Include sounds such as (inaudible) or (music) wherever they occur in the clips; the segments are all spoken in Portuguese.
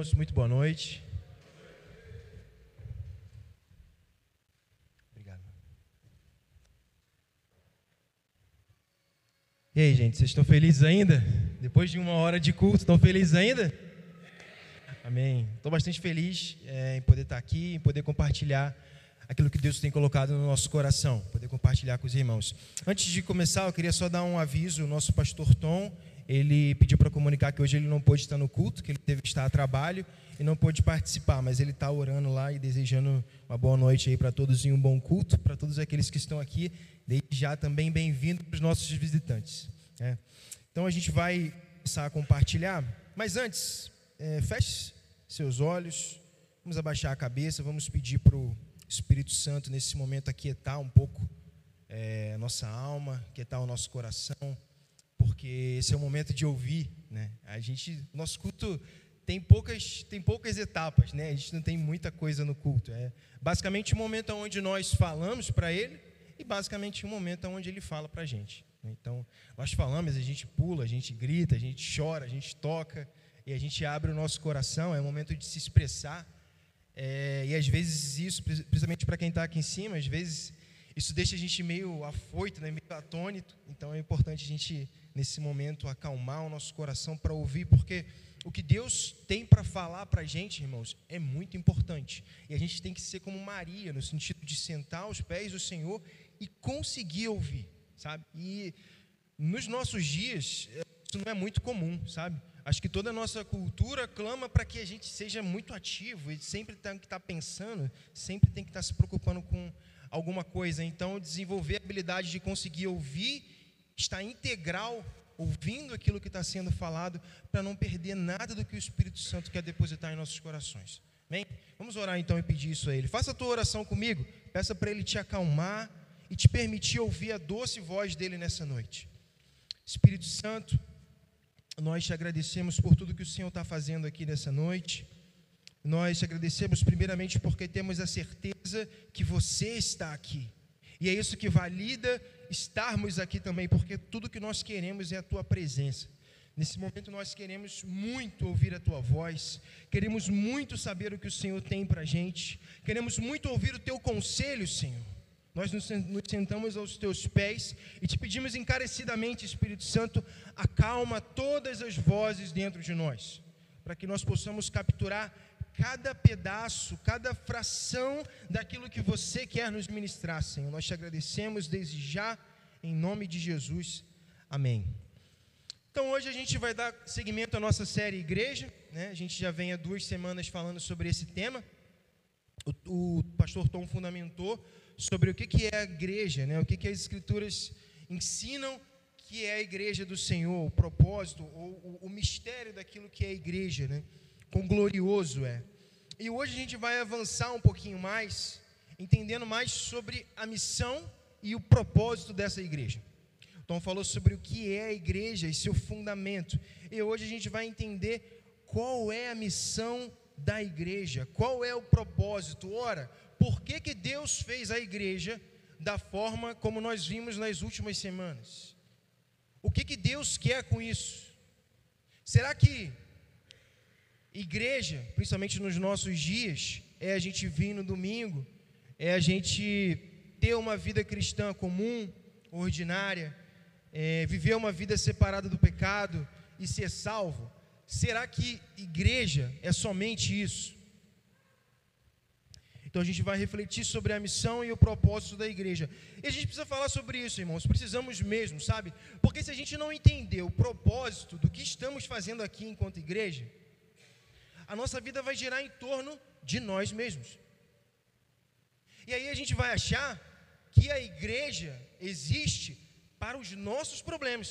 irmãos, muito boa noite. Obrigado. E aí, gente, vocês estão felizes ainda? Depois de uma hora de culto, estão felizes ainda? Amém. Estou bastante feliz é, em poder estar aqui, em poder compartilhar aquilo que Deus tem colocado no nosso coração, poder compartilhar com os irmãos. Antes de começar, eu queria só dar um aviso. O nosso pastor Tom ele pediu para comunicar que hoje ele não pôde estar no culto, que ele teve que estar a trabalho e não pôde participar, mas ele está orando lá e desejando uma boa noite aí para todos e um bom culto, para todos aqueles que estão aqui, desde já também bem-vindo para os nossos visitantes. Né? Então a gente vai começar a compartilhar, mas antes, é, feche seus olhos, vamos abaixar a cabeça, vamos pedir para o Espírito Santo nesse momento aquietar um pouco é, nossa alma, aquietar o nosso coração porque esse é o momento de ouvir, né? A gente, nosso culto tem poucas, tem poucas etapas, né? A gente não tem muita coisa no culto. É basicamente um momento onde nós falamos para ele e basicamente um momento onde ele fala para a gente. Né? Então, nós falamos, a gente pula, a gente grita, a gente chora, a gente toca e a gente abre o nosso coração. É um momento de se expressar. É, e às vezes isso, principalmente para quem está aqui em cima, às vezes isso deixa a gente meio afoito, né? meio atônito. Então é importante a gente nesse momento, acalmar o nosso coração para ouvir, porque o que Deus tem para falar para a gente, irmãos, é muito importante. E a gente tem que ser como Maria, no sentido de sentar aos pés do Senhor e conseguir ouvir, sabe? E nos nossos dias, isso não é muito comum, sabe? Acho que toda a nossa cultura clama para que a gente seja muito ativo e sempre tem que estar tá pensando, sempre tem que estar tá se preocupando com alguma coisa. Então, desenvolver a habilidade de conseguir ouvir estar integral, ouvindo aquilo que está sendo falado, para não perder nada do que o Espírito Santo quer depositar em nossos corações. Amém? Vamos orar então e pedir isso a Ele. Faça a tua oração comigo, peça para Ele te acalmar e te permitir ouvir a doce voz dele nessa noite. Espírito Santo, nós te agradecemos por tudo que o Senhor está fazendo aqui nessa noite. Nós te agradecemos primeiramente porque temos a certeza que você está aqui. E é isso que valida estarmos aqui também, porque tudo que nós queremos é a tua presença. Nesse momento nós queremos muito ouvir a tua voz, queremos muito saber o que o Senhor tem para a gente, queremos muito ouvir o teu conselho, Senhor. Nós nos sentamos aos teus pés e te pedimos encarecidamente, Espírito Santo, acalma todas as vozes dentro de nós, para que nós possamos capturar cada pedaço, cada fração daquilo que você quer nos ministrar, Senhor. Nós te agradecemos desde já, em nome de Jesus. Amém. Então hoje a gente vai dar seguimento à nossa série Igreja, né? A gente já vem há duas semanas falando sobre esse tema. O, o pastor Tom fundamentou sobre o que, que é a igreja, né? O que, que as escrituras ensinam que é a igreja do Senhor, o propósito, ou o, o mistério daquilo que é a igreja, né? Quão glorioso é. E hoje a gente vai avançar um pouquinho mais, entendendo mais sobre a missão e o propósito dessa igreja. Então falou sobre o que é a igreja e seu fundamento. E hoje a gente vai entender qual é a missão da igreja, qual é o propósito. Ora, por que, que Deus fez a igreja da forma como nós vimos nas últimas semanas? O que, que Deus quer com isso? Será que Igreja, principalmente nos nossos dias, é a gente vir no domingo, é a gente ter uma vida cristã comum, ordinária, é viver uma vida separada do pecado e ser salvo. Será que igreja é somente isso? Então a gente vai refletir sobre a missão e o propósito da igreja. E a gente precisa falar sobre isso, irmãos. Precisamos mesmo, sabe? Porque se a gente não entender o propósito do que estamos fazendo aqui enquanto igreja, a nossa vida vai girar em torno de nós mesmos. E aí a gente vai achar que a igreja existe para os nossos problemas,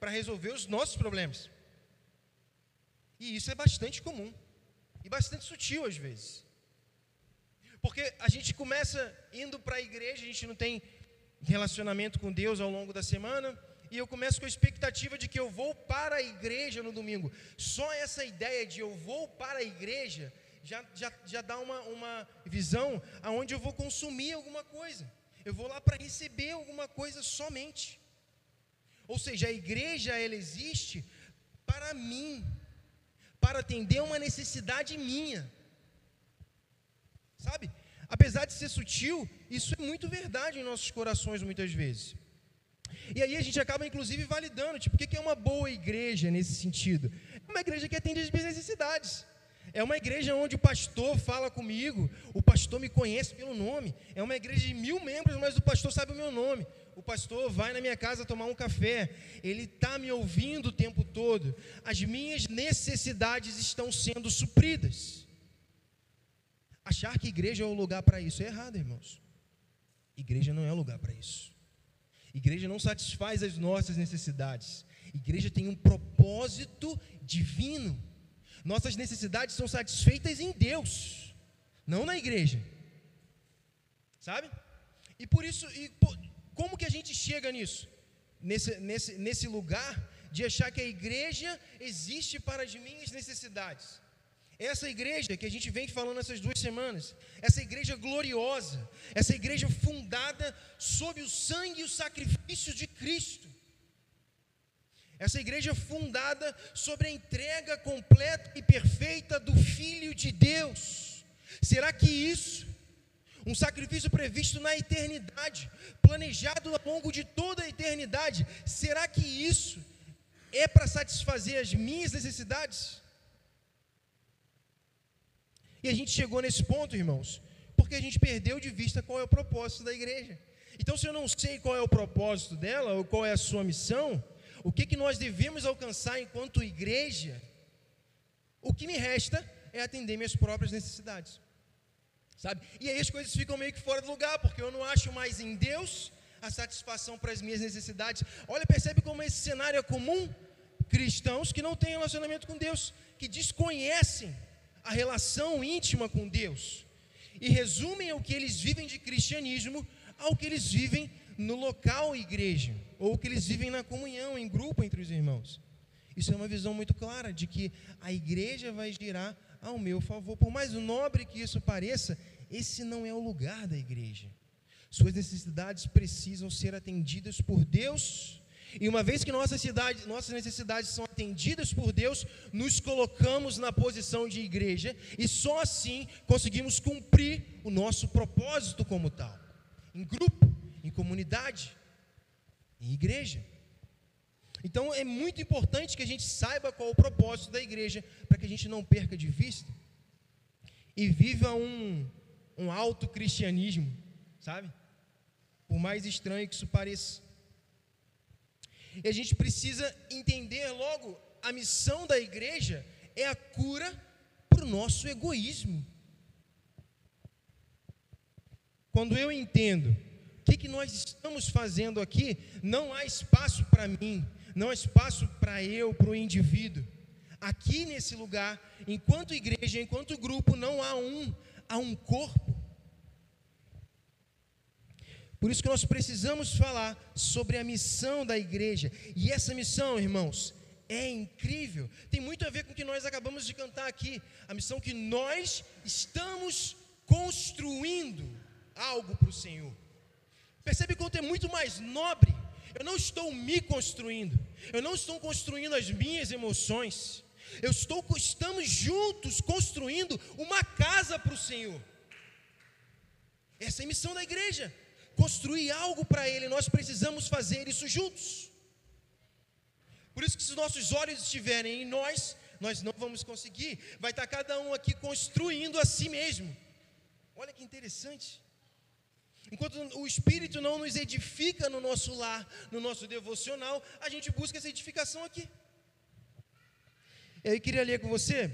para resolver os nossos problemas. E isso é bastante comum e bastante sutil às vezes. Porque a gente começa indo para a igreja, a gente não tem relacionamento com Deus ao longo da semana, e eu começo com a expectativa de que eu vou para a igreja no domingo. Só essa ideia de eu vou para a igreja já, já, já dá uma, uma visão aonde eu vou consumir alguma coisa. Eu vou lá para receber alguma coisa somente. Ou seja, a igreja ela existe para mim, para atender uma necessidade minha. Sabe? Apesar de ser sutil, isso é muito verdade em nossos corações muitas vezes. E aí a gente acaba, inclusive, validando, tipo, o que é uma boa igreja nesse sentido? É uma igreja que atende as minhas necessidades. É uma igreja onde o pastor fala comigo, o pastor me conhece pelo nome. É uma igreja de mil membros, mas o pastor sabe o meu nome. O pastor vai na minha casa tomar um café, ele está me ouvindo o tempo todo. As minhas necessidades estão sendo supridas. Achar que igreja é o lugar para isso é errado, irmãos. Igreja não é lugar para isso. Igreja não satisfaz as nossas necessidades. Igreja tem um propósito divino. Nossas necessidades são satisfeitas em Deus, não na igreja. Sabe? E por isso, e por, como que a gente chega nisso? Nesse, nesse, nesse lugar de achar que a igreja existe para as minhas necessidades. Essa igreja que a gente vem falando essas duas semanas, essa igreja gloriosa, essa igreja fundada sob o sangue e o sacrifício de Cristo. Essa igreja fundada sobre a entrega completa e perfeita do Filho de Deus. Será que isso, um sacrifício previsto na eternidade, planejado ao longo de toda a eternidade, será que isso é para satisfazer as minhas necessidades? E a gente chegou nesse ponto, irmãos, porque a gente perdeu de vista qual é o propósito da igreja. Então, se eu não sei qual é o propósito dela, ou qual é a sua missão, o que, que nós devemos alcançar enquanto igreja, o que me resta é atender minhas próprias necessidades. Sabe? E aí as coisas ficam meio que fora do lugar, porque eu não acho mais em Deus a satisfação para as minhas necessidades. Olha, percebe como esse cenário é comum? Cristãos que não têm relacionamento com Deus, que desconhecem a relação íntima com Deus e resumem o que eles vivem de cristianismo ao que eles vivem no local igreja, ou o que eles vivem na comunhão, em grupo entre os irmãos. Isso é uma visão muito clara de que a igreja vai girar ao meu favor. Por mais nobre que isso pareça, esse não é o lugar da igreja. Suas necessidades precisam ser atendidas por Deus e uma vez que nossas, cidade, nossas necessidades são atendidas por Deus, nos colocamos na posição de igreja e só assim conseguimos cumprir o nosso propósito como tal, em grupo, em comunidade, em igreja. Então é muito importante que a gente saiba qual é o propósito da igreja, para que a gente não perca de vista e viva um, um alto cristianismo, sabe? Por mais estranho que isso pareça. E a gente precisa entender logo: a missão da igreja é a cura para o nosso egoísmo. Quando eu entendo o que, que nós estamos fazendo aqui, não há espaço para mim, não há espaço para eu, para o indivíduo. Aqui nesse lugar, enquanto igreja, enquanto grupo, não há um, há um corpo. Por isso que nós precisamos falar sobre a missão da igreja. E essa missão, irmãos, é incrível. Tem muito a ver com o que nós acabamos de cantar aqui. A missão que nós estamos construindo algo para o Senhor. Percebe quanto é muito mais nobre? Eu não estou me construindo. Eu não estou construindo as minhas emoções. Eu estou, estamos juntos construindo uma casa para o Senhor. Essa é a missão da igreja construir algo para Ele, nós precisamos fazer isso juntos. Por isso que se nossos olhos estiverem em nós, nós não vamos conseguir. Vai estar cada um aqui construindo a si mesmo. Olha que interessante. Enquanto o Espírito não nos edifica no nosso lar, no nosso devocional, a gente busca essa edificação aqui. Eu queria ler com você.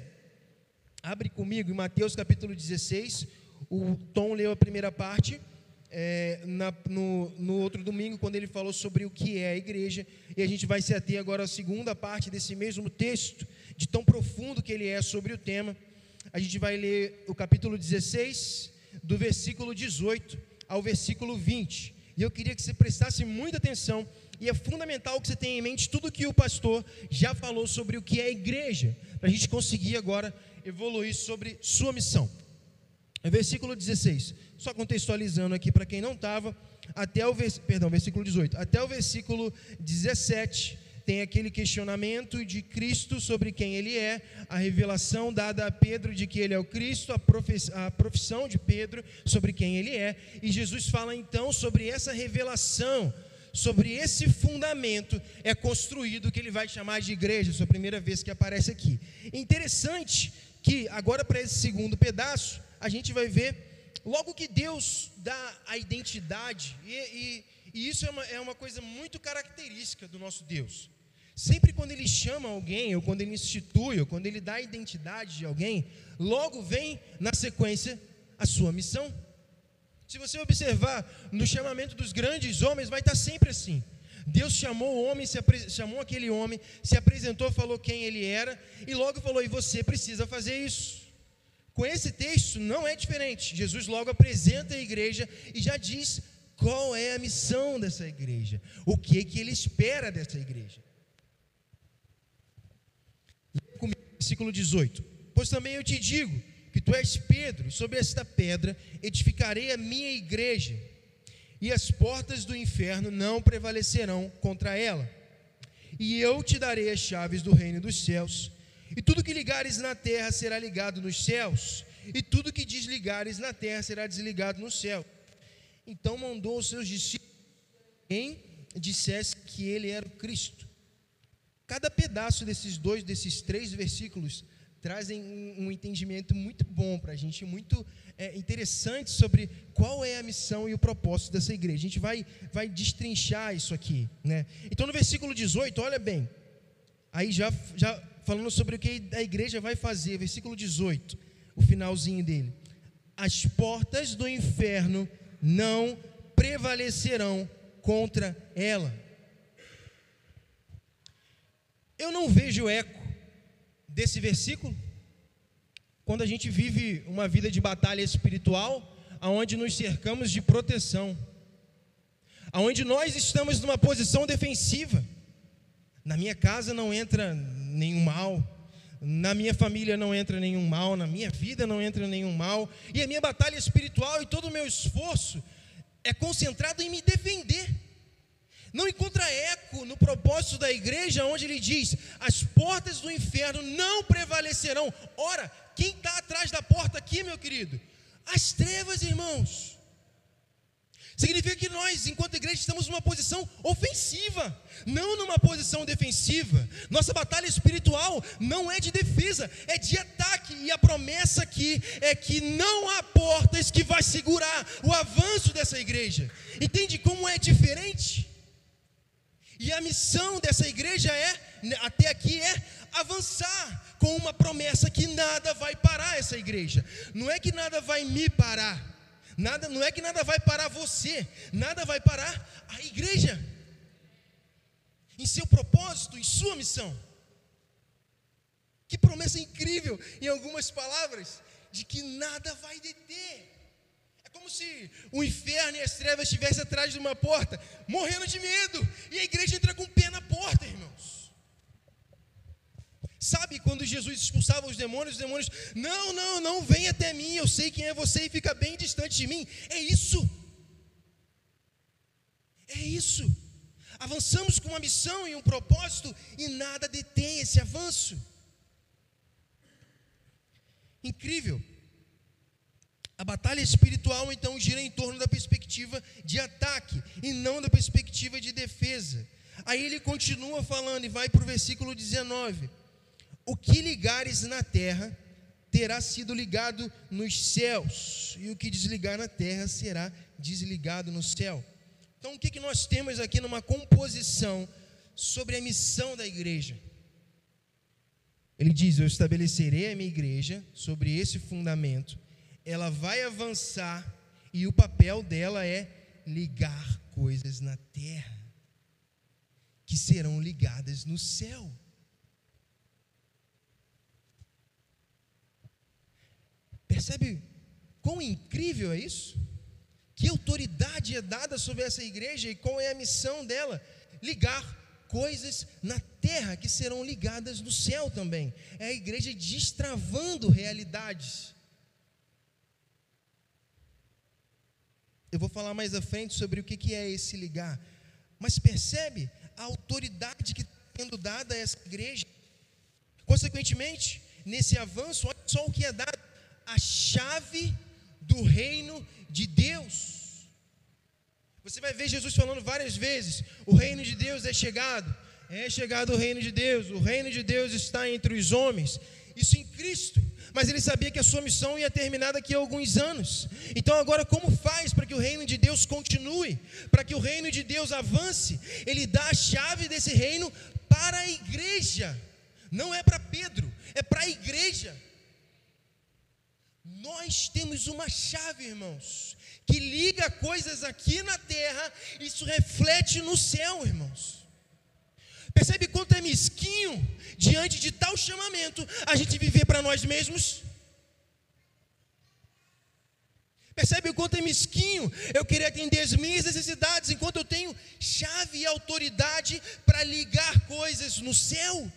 Abre comigo em Mateus capítulo 16. O Tom leu a primeira parte é, na, no, no, outro domingo, quando ele falou sobre o que é a igreja, e a gente vai se ater agora à segunda parte desse mesmo texto, de tão profundo que ele é sobre o tema. A gente vai ler o capítulo 16, do versículo 18 ao versículo 20. E eu queria que você prestasse muita atenção, e é fundamental que você tenha em mente tudo que o pastor já falou sobre o que é a igreja, para a gente conseguir agora evoluir sobre sua missão. Versículo 16 só contextualizando aqui para quem não estava, até o perdão, versículo 18, até o versículo 17, tem aquele questionamento de Cristo sobre quem ele é, a revelação dada a Pedro de que ele é o Cristo, a profissão de Pedro sobre quem ele é, e Jesus fala então sobre essa revelação, sobre esse fundamento é construído o que ele vai chamar de igreja, sua primeira vez que aparece aqui. Interessante que agora para esse segundo pedaço, a gente vai ver logo que Deus dá a identidade, e, e, e isso é uma, é uma coisa muito característica do nosso Deus. Sempre quando ele chama alguém, ou quando ele institui, ou quando ele dá a identidade de alguém, logo vem na sequência a sua missão. Se você observar no chamamento dos grandes homens, vai estar sempre assim. Deus chamou o homem, chamou aquele homem, se apresentou, falou quem ele era, e logo falou: e você precisa fazer isso. Com esse texto não é diferente. Jesus logo apresenta a igreja e já diz qual é a missão dessa igreja, o que que ele espera dessa igreja. versículo 18: Pois também eu te digo que tu és Pedro, sobre esta pedra edificarei a minha igreja, e as portas do inferno não prevalecerão contra ela. E eu te darei as chaves do reino dos céus. E tudo que ligares na terra será ligado nos céus, e tudo que desligares na terra será desligado no céu. Então mandou os seus discípulos quem dissesse que ele era o Cristo. Cada pedaço desses dois, desses três versículos, trazem um, entendimento muito bom para a gente, muito é, interessante sobre qual é a missão e o propósito dessa igreja. A gente vai, vai destrinchar isso aqui. Né? Então, no versículo 18, olha bem, aí já, já falando sobre o que a igreja vai fazer, versículo 18, o finalzinho dele. As portas do inferno não prevalecerão contra ela. Eu não vejo eco desse versículo quando a gente vive uma vida de batalha espiritual, aonde nos cercamos de proteção, aonde nós estamos numa posição defensiva. Na minha casa não entra nenhum mal, na minha família não entra nenhum mal, na minha vida não entra nenhum mal, e a minha batalha espiritual e todo o meu esforço é concentrado em me defender não encontra eco no propósito da igreja, onde ele diz: as portas do inferno não prevalecerão. Ora, quem está atrás da porta aqui, meu querido? As trevas, irmãos. Significa que nós, enquanto igreja, estamos numa posição ofensiva, não numa posição defensiva. Nossa batalha espiritual não é de defesa, é de ataque. E a promessa aqui é que não há portas que vai segurar o avanço dessa igreja. Entende como é diferente? E a missão dessa igreja é, até aqui, é avançar com uma promessa que nada vai parar essa igreja. Não é que nada vai me parar. Nada, não é que nada vai parar você, nada vai parar a igreja. Em seu propósito, em sua missão. Que promessa incrível, em algumas palavras, de que nada vai deter como se o inferno e as trevas estivessem atrás de uma porta, morrendo de medo, e a igreja entra com o pé na porta, irmãos. Sabe quando Jesus expulsava os demônios, os demônios, não, não, não, vem até mim, eu sei quem é você e fica bem distante de mim. É isso. É isso. Avançamos com uma missão e um propósito e nada detém esse avanço. Incrível. A batalha espiritual então gira em torno da perspectiva de ataque e não da perspectiva de defesa. Aí ele continua falando e vai para o versículo 19: O que ligares na terra terá sido ligado nos céus, e o que desligar na terra será desligado no céu. Então, o que, que nós temos aqui numa composição sobre a missão da igreja? Ele diz: Eu estabelecerei a minha igreja sobre esse fundamento ela vai avançar e o papel dela é ligar coisas na terra que serão ligadas no céu. Percebe quão incrível é isso? Que autoridade é dada sobre essa igreja e qual é a missão dela? Ligar coisas na terra que serão ligadas no céu também. É a igreja destravando realidades Eu vou falar mais à frente sobre o que é esse ligar. Mas percebe a autoridade que sendo dada a essa igreja. Consequentemente, nesse avanço, olha só o que é dado: a chave do reino de Deus. Você vai ver Jesus falando várias vezes: o reino de Deus é chegado, é chegado o reino de Deus, o reino de Deus está entre os homens. Isso em Cristo, mas ele sabia que a sua missão ia terminar daqui a alguns anos. Então, agora, como faz para que o reino de Deus continue, para que o reino de Deus avance? Ele dá a chave desse reino para a igreja, não é para Pedro, é para a igreja. Nós temos uma chave, irmãos, que liga coisas aqui na terra, isso reflete no céu, irmãos. Percebe quanto é mesquinho diante de tal chamamento a gente viver para nós mesmos? Percebe o quanto é mesquinho eu querer atender as minhas necessidades enquanto eu tenho chave e autoridade para ligar coisas no céu?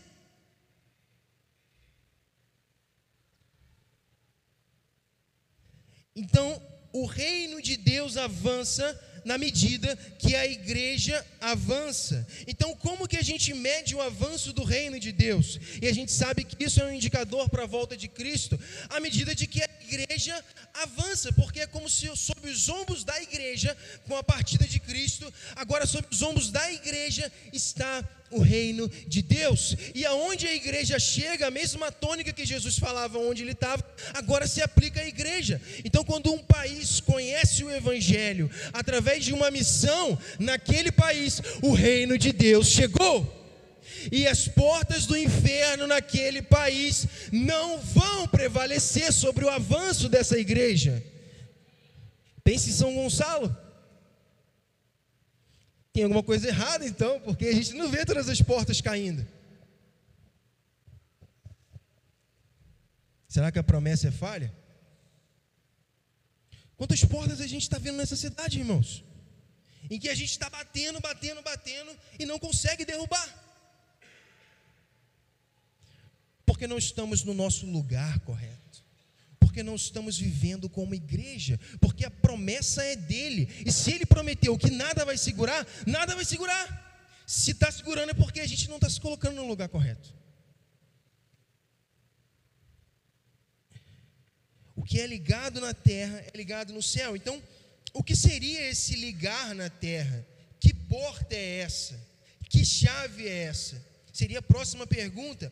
Então, o reino de Deus avança na medida que a igreja avança. Então, como que a gente mede o avanço do reino de Deus? E a gente sabe que isso é um indicador para a volta de Cristo, à medida de que a igreja avança, porque é como se sob os ombros da igreja, com a partida de Cristo, agora sob os ombros da igreja está o reino de Deus. E aonde a igreja chega, a mesma tônica que Jesus falava onde ele estava, agora se aplica à igreja. Então, quando um país conhece o evangelho através de uma missão naquele país, o reino de Deus chegou. E as portas do inferno naquele país não vão prevalecer sobre o avanço dessa igreja. Pense em São Gonçalo. Tem alguma coisa errada então, porque a gente não vê todas as portas caindo. Será que a promessa é falha? Quantas portas a gente está vendo nessa cidade, irmãos? Em que a gente está batendo, batendo, batendo e não consegue derrubar. Porque não estamos no nosso lugar correto porque não estamos vivendo como igreja, porque a promessa é dele, e se ele prometeu que nada vai segurar, nada vai segurar. Se está segurando é porque a gente não está se colocando no lugar correto. O que é ligado na terra é ligado no céu. Então, o que seria esse ligar na terra? Que porta é essa? Que chave é essa? Seria a próxima pergunta.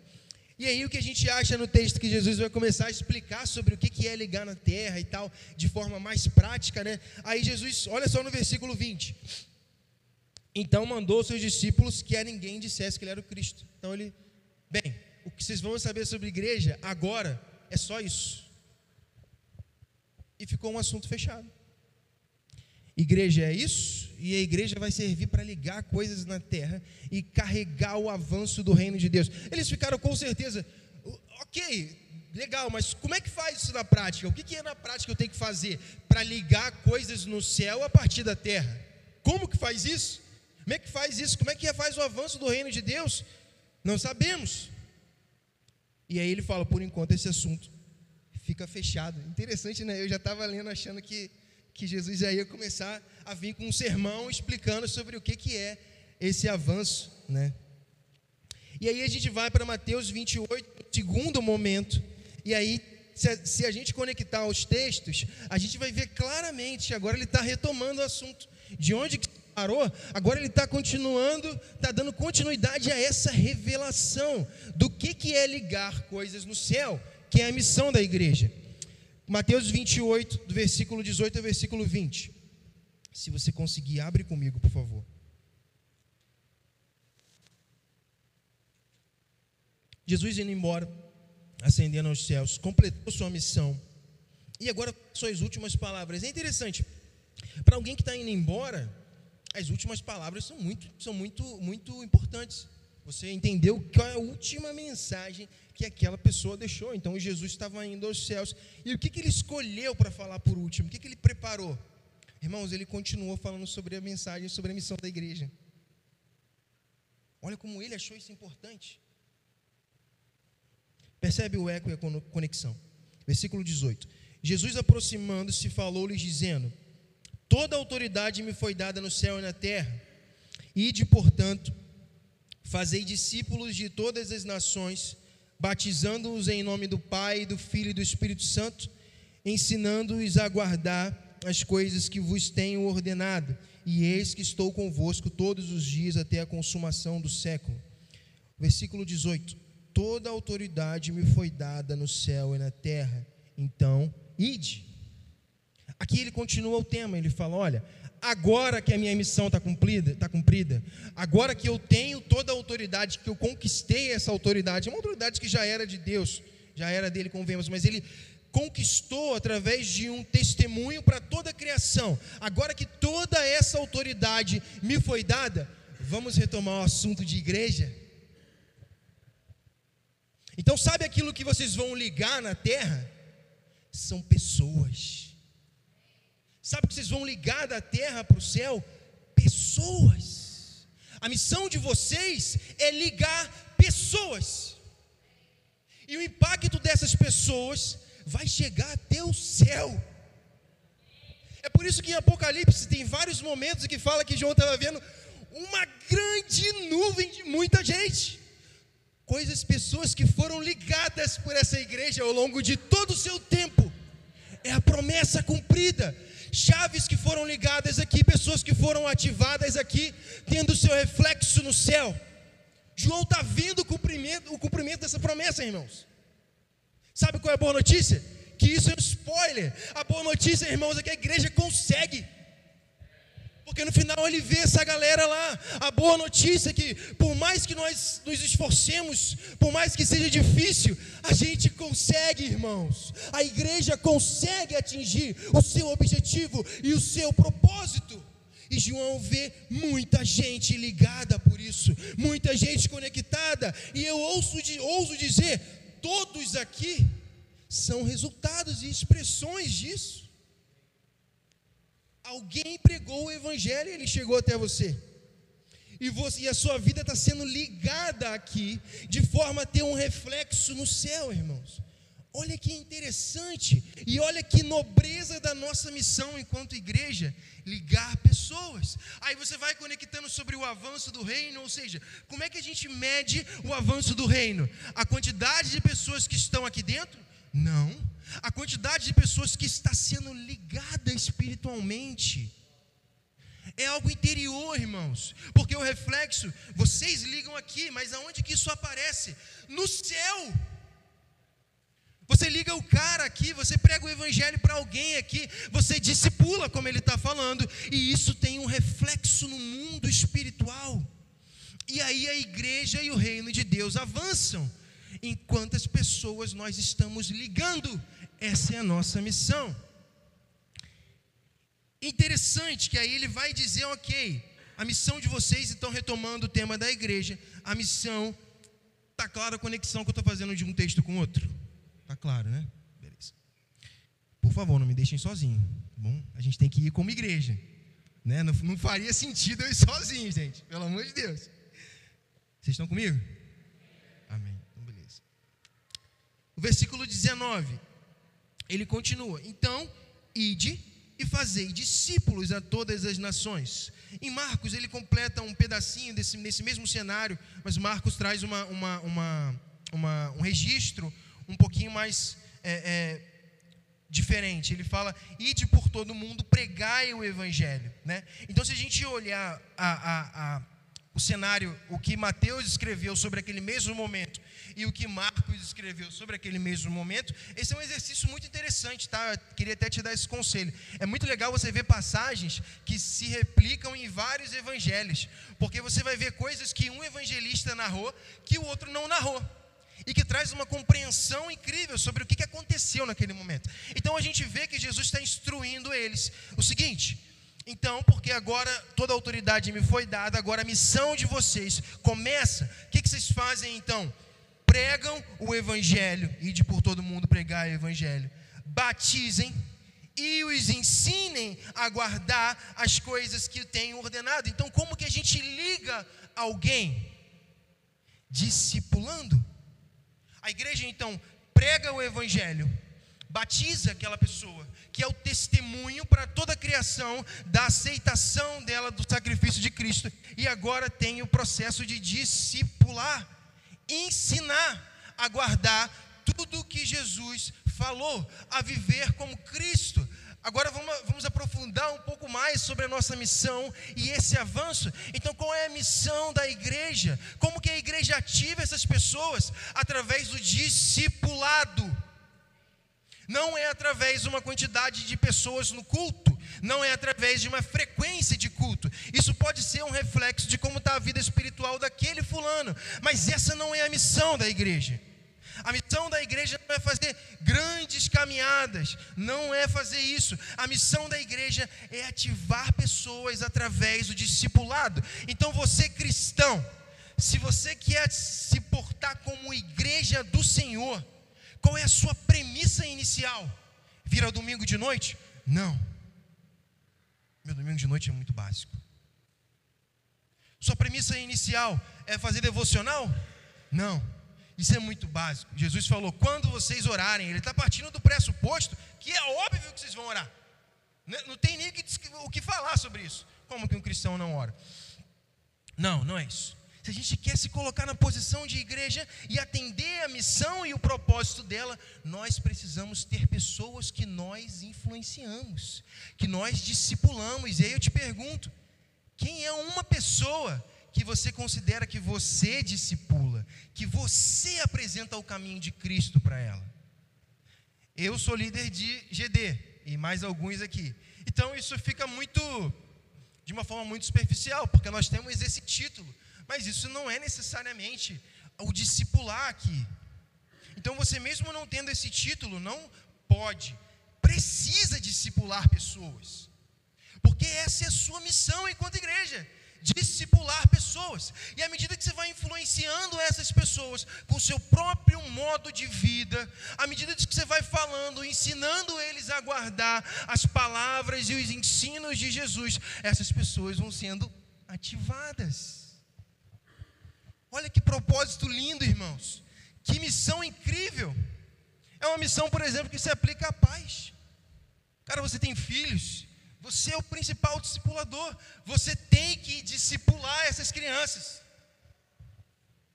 E aí o que a gente acha no texto que Jesus vai começar a explicar sobre o que é ligar na terra e tal, de forma mais prática, né? Aí Jesus, olha só no versículo 20. Então mandou seus discípulos que a ninguém dissesse que ele era o Cristo. Então ele, bem, o que vocês vão saber sobre igreja agora é só isso. E ficou um assunto fechado. Igreja é isso, e a igreja vai servir para ligar coisas na terra e carregar o avanço do reino de Deus. Eles ficaram com certeza, ok, legal, mas como é que faz isso na prática? O que, que é na prática eu tenho que fazer para ligar coisas no céu a partir da terra? Como que faz isso? Como é que faz isso? Como é que faz o avanço do reino de Deus? Não sabemos. E aí ele fala, por enquanto esse assunto fica fechado. Interessante, né? Eu já estava lendo achando que que Jesus ia começar a vir com um sermão explicando sobre o que, que é esse avanço, né? E aí a gente vai para Mateus 28, segundo momento, e aí, se a, se a gente conectar os textos, a gente vai ver claramente, agora ele está retomando o assunto, de onde que parou, agora ele está continuando, está dando continuidade a essa revelação do que, que é ligar coisas no céu, que é a missão da igreja. Mateus 28, do versículo 18 ao versículo 20. Se você conseguir, abre comigo, por favor. Jesus indo embora, ascendendo aos céus, completou sua missão. E agora, suas últimas palavras. É interessante, para alguém que está indo embora, as últimas palavras são muito, são muito, muito importantes. Você entendeu qual é a última mensagem que aquela pessoa deixou. Então Jesus estava indo aos céus. E o que, que ele escolheu para falar por último? O que, que ele preparou? Irmãos, ele continuou falando sobre a mensagem, sobre a missão da igreja. Olha como ele achou isso importante. Percebe o eco e a conexão. Versículo 18. Jesus aproximando-se falou-lhes dizendo: Toda autoridade me foi dada no céu e na terra. Ide, portanto, Fazei discípulos de todas as nações, batizando-os em nome do Pai, do Filho e do Espírito Santo, ensinando-os a guardar as coisas que vos tenho ordenado, e eis que estou convosco todos os dias até a consumação do século. Versículo 18: Toda autoridade me foi dada no céu e na terra, então ide. Aqui ele continua o tema, ele fala: olha, agora que a minha missão está cumprida, está cumprida, agora que eu tenho toda a autoridade, que eu conquistei essa autoridade, é uma autoridade que já era de Deus, já era dele, convenhamos, mas ele conquistou através de um testemunho para toda a criação. Agora que toda essa autoridade me foi dada, vamos retomar o assunto de igreja. Então, sabe aquilo que vocês vão ligar na terra? São pessoas. Sabe que vocês vão ligar da terra para o céu? Pessoas. A missão de vocês é ligar pessoas. E o impacto dessas pessoas vai chegar até o céu. É por isso que em Apocalipse tem vários momentos que fala que João estava vendo uma grande nuvem de muita gente. Coisas, pessoas que foram ligadas por essa igreja ao longo de todo o seu tempo. É a promessa cumprida. Chaves que foram ligadas aqui, pessoas que foram ativadas aqui, tendo seu reflexo no céu. João está vendo o cumprimento, o cumprimento dessa promessa, irmãos. Sabe qual é a boa notícia? Que isso é um spoiler. A boa notícia, irmãos, é que a igreja consegue. Porque no final ele vê essa galera lá. A boa notícia é que, por mais que nós nos esforcemos, por mais que seja difícil, a gente consegue, irmãos. A igreja consegue atingir o seu objetivo e o seu propósito. E João vê muita gente ligada por isso, muita gente conectada. E eu ouço, ouso dizer: todos aqui são resultados e expressões disso. Alguém pregou o Evangelho e ele chegou até você. E, você, e a sua vida está sendo ligada aqui, de forma a ter um reflexo no céu, irmãos. Olha que interessante, e olha que nobreza da nossa missão enquanto igreja, ligar pessoas. Aí você vai conectando sobre o avanço do reino, ou seja, como é que a gente mede o avanço do reino? A quantidade de pessoas que estão aqui dentro? Não. A quantidade de pessoas que está sendo ligada espiritualmente. É algo interior, irmãos. Porque o reflexo, vocês ligam aqui, mas aonde que isso aparece? No céu. Você liga o cara aqui, você prega o evangelho para alguém aqui, você discipula, como ele está falando, e isso tem um reflexo no mundo espiritual. E aí a igreja e o reino de Deus avançam. Em quantas pessoas nós estamos ligando? Essa é a nossa missão. Interessante que aí ele vai dizer, ok, a missão de vocês, então retomando o tema da igreja, a missão, está clara a conexão que eu estou fazendo de um texto com outro? Tá claro, né? Beleza. Por favor, não me deixem sozinho. Tá bom? A gente tem que ir como igreja. Né? Não, não faria sentido eu ir sozinho, gente. Pelo amor de Deus. Vocês estão comigo? Amém. Então, beleza. O versículo 19. Ele continua. Então, ide e fazei discípulos a todas as nações. Em Marcos, ele completa um pedacinho desse, nesse mesmo cenário, mas Marcos traz uma, uma, uma, uma um registro um pouquinho mais é, é, diferente. Ele fala: ide por todo mundo, pregai o evangelho. Né? Então, se a gente olhar a, a, a, o cenário, o que Mateus escreveu sobre aquele mesmo momento e o que Marcos escreveu sobre aquele mesmo momento, esse é um exercício muito interessante, tá? Eu queria até te dar esse conselho. É muito legal você ver passagens que se replicam em vários evangelhos, porque você vai ver coisas que um evangelista narrou que o outro não narrou e que traz uma compreensão incrível sobre o que aconteceu naquele momento. Então a gente vê que Jesus está instruindo eles o seguinte. Então, porque agora toda a autoridade me foi dada, agora a missão de vocês começa. O que, que vocês fazem então? Pregam o Evangelho, ide por todo mundo pregar o Evangelho. Batizem e os ensinem a guardar as coisas que tenho ordenado. Então, como que a gente liga alguém? Discipulando. A igreja então prega o evangelho, batiza aquela pessoa, que é o testemunho para toda a criação da aceitação dela do sacrifício de Cristo. E agora tem o processo de discipular, ensinar a guardar tudo o que Jesus falou, a viver como Cristo. Agora vamos, vamos aprofundar um pouco mais sobre a nossa missão e esse avanço. Então, qual é a missão da igreja? Como que a igreja ativa essas pessoas? Através do discipulado não é através de uma quantidade de pessoas no culto, não é através de uma frequência de culto. Isso pode ser um reflexo de como está a vida espiritual daquele fulano, mas essa não é a missão da igreja. A missão da igreja não é fazer grandes caminhadas, não é fazer isso. A missão da igreja é ativar pessoas através do discipulado. Então, você cristão, se você quer se portar como igreja do Senhor, qual é a sua premissa inicial? Vir ao domingo de noite? Não. Domingo de noite é muito básico. Sua premissa inicial é fazer devocional? Não. Isso é muito básico. Jesus falou: quando vocês orarem, ele está partindo do pressuposto que é óbvio que vocês vão orar. Não tem nem o que falar sobre isso. Como que um cristão não ora? Não, não é isso se a gente quer se colocar na posição de igreja e atender a missão e o propósito dela, nós precisamos ter pessoas que nós influenciamos, que nós discipulamos. E aí eu te pergunto: quem é uma pessoa que você considera que você discipula, que você apresenta o caminho de Cristo para ela? Eu sou líder de GD e mais alguns aqui. Então isso fica muito de uma forma muito superficial, porque nós temos esse título mas isso não é necessariamente o discipular aqui. Então você mesmo não tendo esse título, não pode, precisa discipular pessoas. Porque essa é a sua missão enquanto igreja, discipular pessoas. E à medida que você vai influenciando essas pessoas com o seu próprio modo de vida, à medida que você vai falando, ensinando eles a guardar as palavras e os ensinos de Jesus, essas pessoas vão sendo ativadas. Olha que propósito lindo, irmãos. Que missão incrível. É uma missão, por exemplo, que se aplica à paz. Cara, você tem filhos, você é o principal discipulador. Você tem que discipular essas crianças.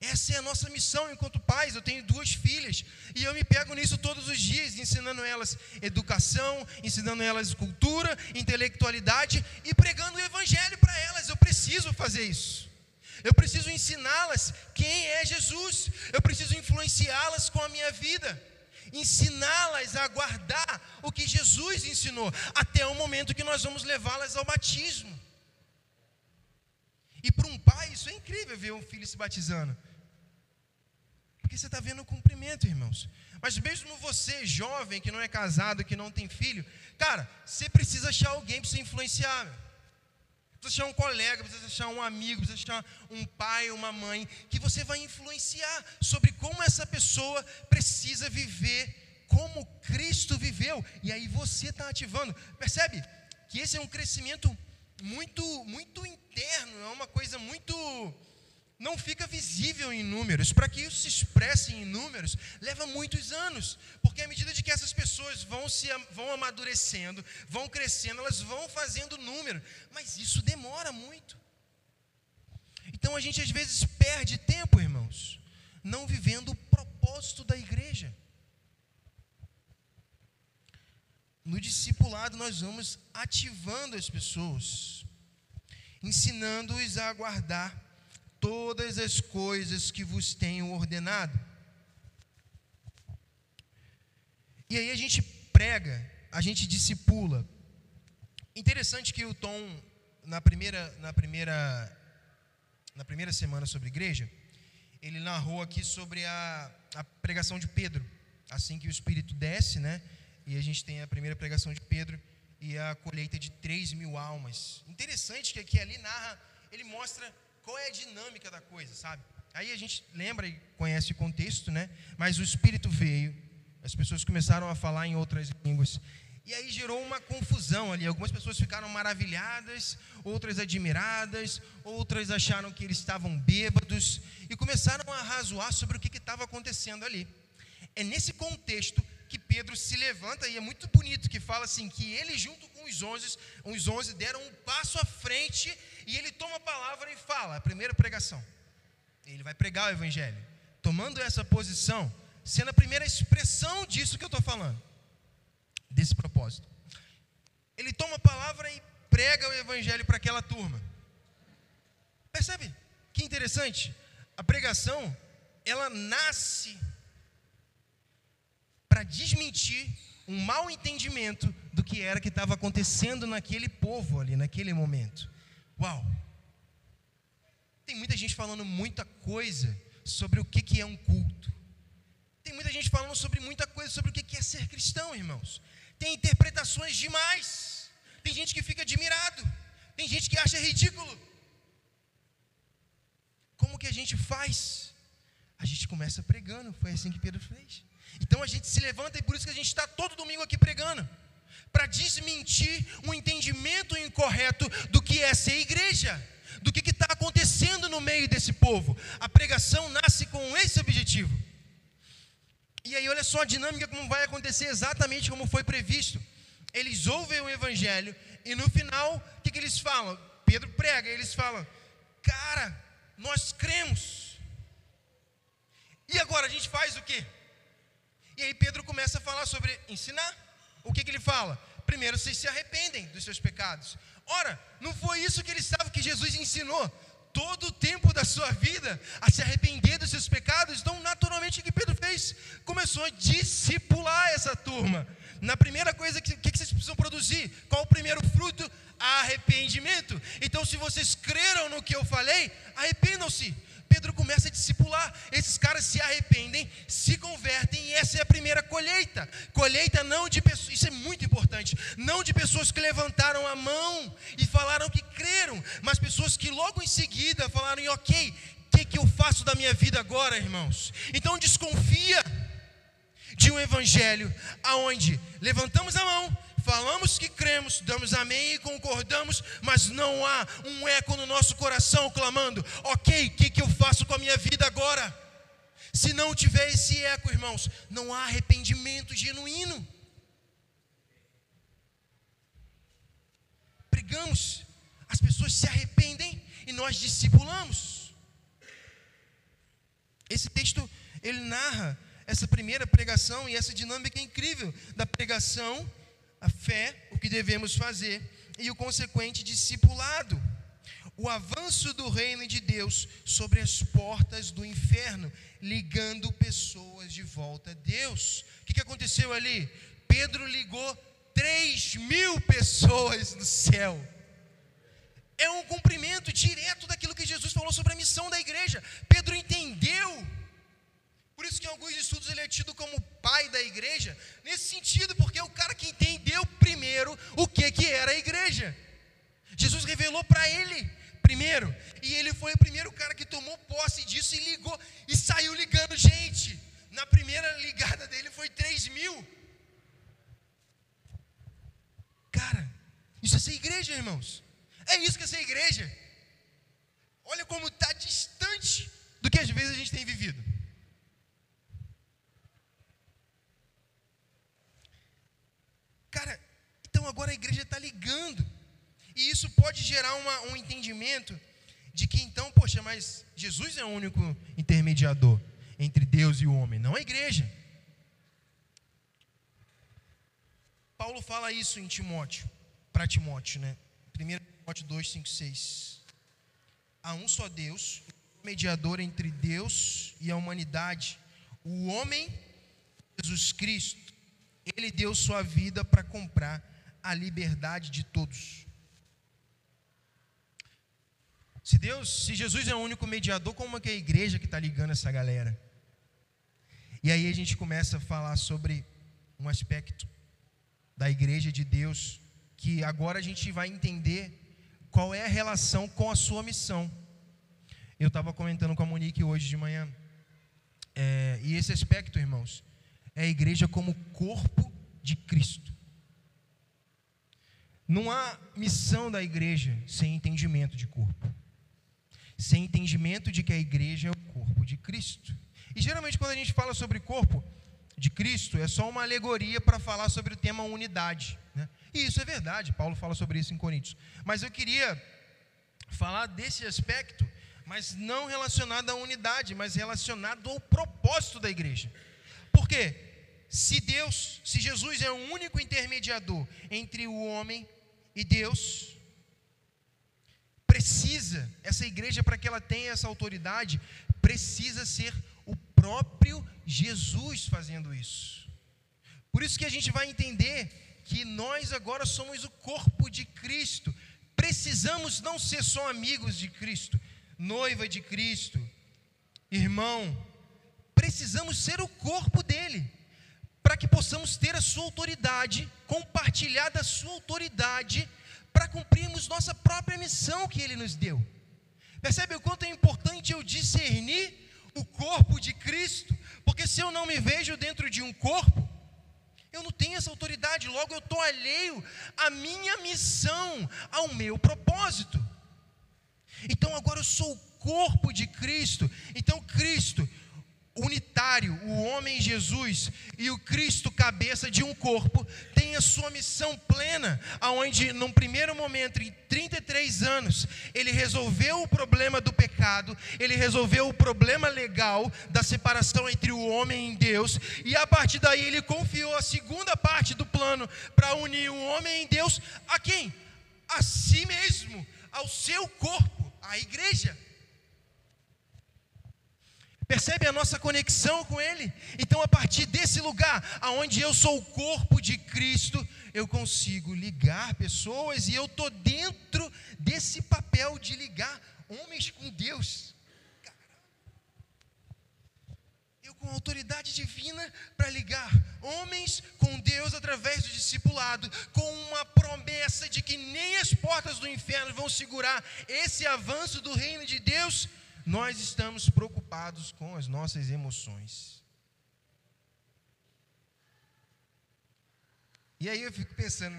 Essa é a nossa missão enquanto pais. Eu tenho duas filhas e eu me pego nisso todos os dias, ensinando elas educação, ensinando elas cultura, intelectualidade e pregando o evangelho para elas. Eu preciso fazer isso. Eu preciso ensiná-las quem é Jesus. Eu preciso influenciá-las com a minha vida. Ensiná-las a guardar o que Jesus ensinou, até o momento que nós vamos levá-las ao batismo. E para um pai, isso é incrível ver um filho se batizando. Porque você está vendo o cumprimento, irmãos. Mas mesmo você, jovem, que não é casado, que não tem filho, cara, você precisa achar alguém para se influenciar. Meu precisa achar um colega, precisa achar um amigo, precisa achar um pai, uma mãe, que você vai influenciar sobre como essa pessoa precisa viver como Cristo viveu. E aí você está ativando. Percebe que esse é um crescimento muito, muito interno, é uma coisa muito não fica visível em números. Para que isso se expresse em números, leva muitos anos, porque à medida de que essas pessoas vão se vão amadurecendo, vão crescendo, elas vão fazendo número, mas isso demora muito. Então a gente às vezes perde tempo, irmãos, não vivendo o propósito da igreja. No discipulado nós vamos ativando as pessoas, ensinando-os a guardar todas as coisas que vos tenho ordenado. E aí a gente prega, a gente discipula. Interessante que o Tom, na primeira, na primeira, na primeira semana sobre igreja, ele narrou aqui sobre a, a pregação de Pedro. Assim que o Espírito desce, né? E a gente tem a primeira pregação de Pedro e a colheita de 3 mil almas. Interessante que aqui ali narra, ele mostra qual é a dinâmica da coisa, sabe? Aí a gente lembra e conhece o contexto, né? Mas o Espírito veio, as pessoas começaram a falar em outras línguas. E aí gerou uma confusão ali. Algumas pessoas ficaram maravilhadas, outras admiradas, outras acharam que eles estavam bêbados e começaram a razoar sobre o que estava acontecendo ali. É nesse contexto Pedro se levanta, e é muito bonito que fala assim: que ele, junto com os onze, os onze deram um passo à frente, e ele toma a palavra e fala, a primeira pregação. Ele vai pregar o evangelho, tomando essa posição, sendo a primeira expressão disso que eu estou falando, desse propósito. Ele toma a palavra e prega o evangelho para aquela turma. Percebe? Que interessante. A pregação, ela nasce para desmentir um mau entendimento do que era que estava acontecendo naquele povo ali, naquele momento. Uau! Tem muita gente falando muita coisa sobre o que, que é um culto. Tem muita gente falando sobre muita coisa sobre o que, que é ser cristão, irmãos. Tem interpretações demais. Tem gente que fica admirado. Tem gente que acha ridículo. Como que a gente faz? A gente começa pregando. Foi assim que Pedro fez. Então a gente se levanta e por isso que a gente está todo domingo aqui pregando para desmentir um entendimento incorreto do que é ser igreja, do que está acontecendo no meio desse povo. A pregação nasce com esse objetivo. E aí, olha só a dinâmica como vai acontecer exatamente como foi previsto. Eles ouvem o evangelho e no final, o que, que eles falam? Pedro prega, e eles falam: Cara, nós cremos. E agora a gente faz o quê? E aí Pedro começa a falar sobre ensinar. O que, que ele fala? Primeiro, vocês se arrependem dos seus pecados. Ora, não foi isso que ele estava, que Jesus ensinou todo o tempo da sua vida a se arrepender dos seus pecados. Então, naturalmente, o que Pedro fez? Começou a discipular essa turma. Na primeira coisa, que, que vocês precisam produzir? Qual o primeiro fruto? Arrependimento. Então, se vocês creram no que eu falei, arrependam-se. Pedro começa a discipular. Esses caras se arrependem, se convertem e essa é a primeira colheita. Colheita não de pessoas, isso é muito importante, não de pessoas que levantaram a mão e falaram que creram, mas pessoas que logo em seguida falaram: ok, o que, que eu faço da minha vida agora, irmãos? Então desconfia de um evangelho aonde levantamos a mão, falamos que cremos, damos amém e concordamos, mas não há um eco no nosso coração clamando: ok, o que, que eu faço com a minha vida agora? Se não tiver esse eco, irmãos, não há arrependimento genuíno. Pregamos, as pessoas se arrependem e nós discipulamos. Esse texto ele narra essa primeira pregação e essa dinâmica incrível da pregação a fé, o que devemos fazer e o consequente discipulado. O avanço do reino de Deus sobre as portas do inferno, ligando pessoas de volta a Deus. O que, aconteceu ali? Pedro ligou 3 mil pessoas do céu. É um cumprimento direto daquilo que Jesus falou sobre a missão da igreja. Pedro entendeu por isso que em alguns estudos ele é tido como pai da igreja, nesse sentido, porque é o cara que entendeu primeiro o que, que era a igreja. Jesus revelou para ele primeiro, e ele foi o primeiro cara que tomou posse disso e ligou, e saiu ligando gente. Na primeira ligada dele foi 3 mil. Cara, isso é ser igreja, irmãos. É isso que é ser igreja. Olha como está distante do que às vezes a gente tem vivido. Cara, então agora a igreja está ligando. E isso pode gerar uma, um entendimento de que então, poxa, mas Jesus é o único intermediador entre Deus e o homem, não a igreja. Paulo fala isso em Timóteo, para Timóteo, né? 1 Timóteo 2, 5, 6. Há um só Deus, mediador entre Deus e a humanidade, o homem, Jesus Cristo ele deu sua vida para comprar a liberdade de todos. Se Deus, se Jesus é o único mediador, como é que é a igreja que está ligando essa galera? E aí a gente começa a falar sobre um aspecto da igreja de Deus, que agora a gente vai entender qual é a relação com a sua missão. Eu estava comentando com a Monique hoje de manhã, é, e esse aspecto, irmãos, é a igreja como corpo de Cristo. Não há missão da igreja sem entendimento de corpo. Sem entendimento de que a igreja é o corpo de Cristo. E geralmente quando a gente fala sobre corpo, de Cristo é só uma alegoria para falar sobre o tema unidade. Né? E isso é verdade, Paulo fala sobre isso em Coríntios. Mas eu queria falar desse aspecto, mas não relacionado à unidade, mas relacionado ao propósito da igreja. Por quê? Se Deus, se Jesus é o único intermediador entre o homem e Deus, precisa, essa igreja, para que ela tenha essa autoridade, precisa ser o próprio Jesus fazendo isso. Por isso que a gente vai entender que nós agora somos o corpo de Cristo. Precisamos não ser só amigos de Cristo, noiva de Cristo, irmão, precisamos ser o corpo dele, para que possamos ter a sua autoridade, compartilhar da sua autoridade, para cumprirmos nossa própria missão que ele nos deu. Percebe o quanto é importante eu discernir o corpo de Cristo? Porque se eu não me vejo dentro de um corpo, eu não tenho essa autoridade, logo eu estou alheio à minha missão, ao meu propósito. Então agora eu sou o corpo de Cristo. Então Cristo unitário, o homem Jesus e o Cristo cabeça de um corpo, tem a sua missão plena, aonde num primeiro momento, em 33 anos, ele resolveu o problema do pecado, ele resolveu o problema legal da separação entre o homem e Deus, e a partir daí ele confiou a segunda parte do plano para unir o homem e Deus a quem? A si mesmo, ao seu corpo, a igreja. Percebe a nossa conexão com Ele? Então, a partir desse lugar, aonde eu sou o corpo de Cristo, eu consigo ligar pessoas e eu estou dentro desse papel de ligar homens com Deus. Eu com autoridade divina para ligar homens com Deus através do discipulado, com uma promessa de que nem as portas do inferno vão segurar esse avanço do reino de Deus nós estamos preocupados com as nossas emoções. E aí eu fico pensando,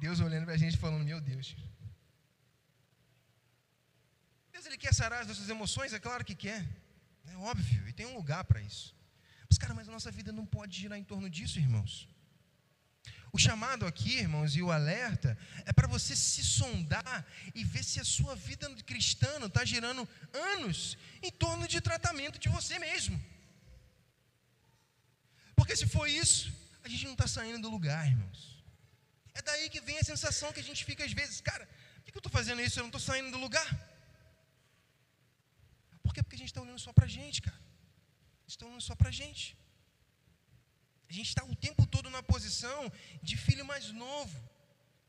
Deus olhando para a gente falando, meu Deus. Deus ele quer sarar as nossas emoções? É claro que quer. É óbvio, e tem um lugar para isso. Mas, cara, mas a nossa vida não pode girar em torno disso, irmãos. O chamado aqui, irmãos, e o alerta é para você se sondar e ver se a sua vida cristã está girando anos em torno de tratamento de você mesmo. Porque se for isso, a gente não está saindo do lugar, irmãos. É daí que vem a sensação que a gente fica às vezes, cara, por que eu estou fazendo isso? Eu não estou saindo do lugar. Por quê? Porque a gente está olhando só para a gente, cara. Está olhando só para a gente. A gente está o tempo todo na posição de filho mais novo,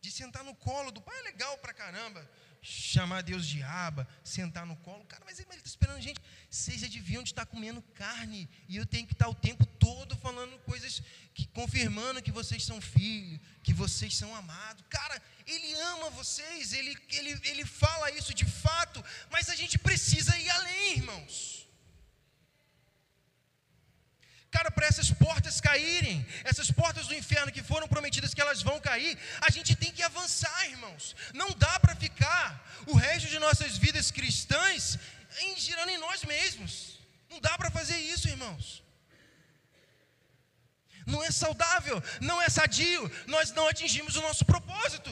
de sentar no colo do pai. É legal pra caramba chamar Deus de aba, sentar no colo. Cara, mas ele está esperando gente. Vocês já deviam de estar comendo carne. E eu tenho que estar o tempo todo falando coisas, que, confirmando que vocês são filhos, que vocês são amados. Cara, ele ama vocês, ele, ele, ele fala isso de fato, mas a gente precisa ir além, irmãos. Cara, para essas portas caírem, essas portas do inferno que foram prometidas que elas vão cair, a gente tem que avançar, irmãos. Não dá para ficar o resto de nossas vidas cristãs girando em nós mesmos. Não dá para fazer isso, irmãos. Não é saudável, não é sadio, nós não atingimos o nosso propósito.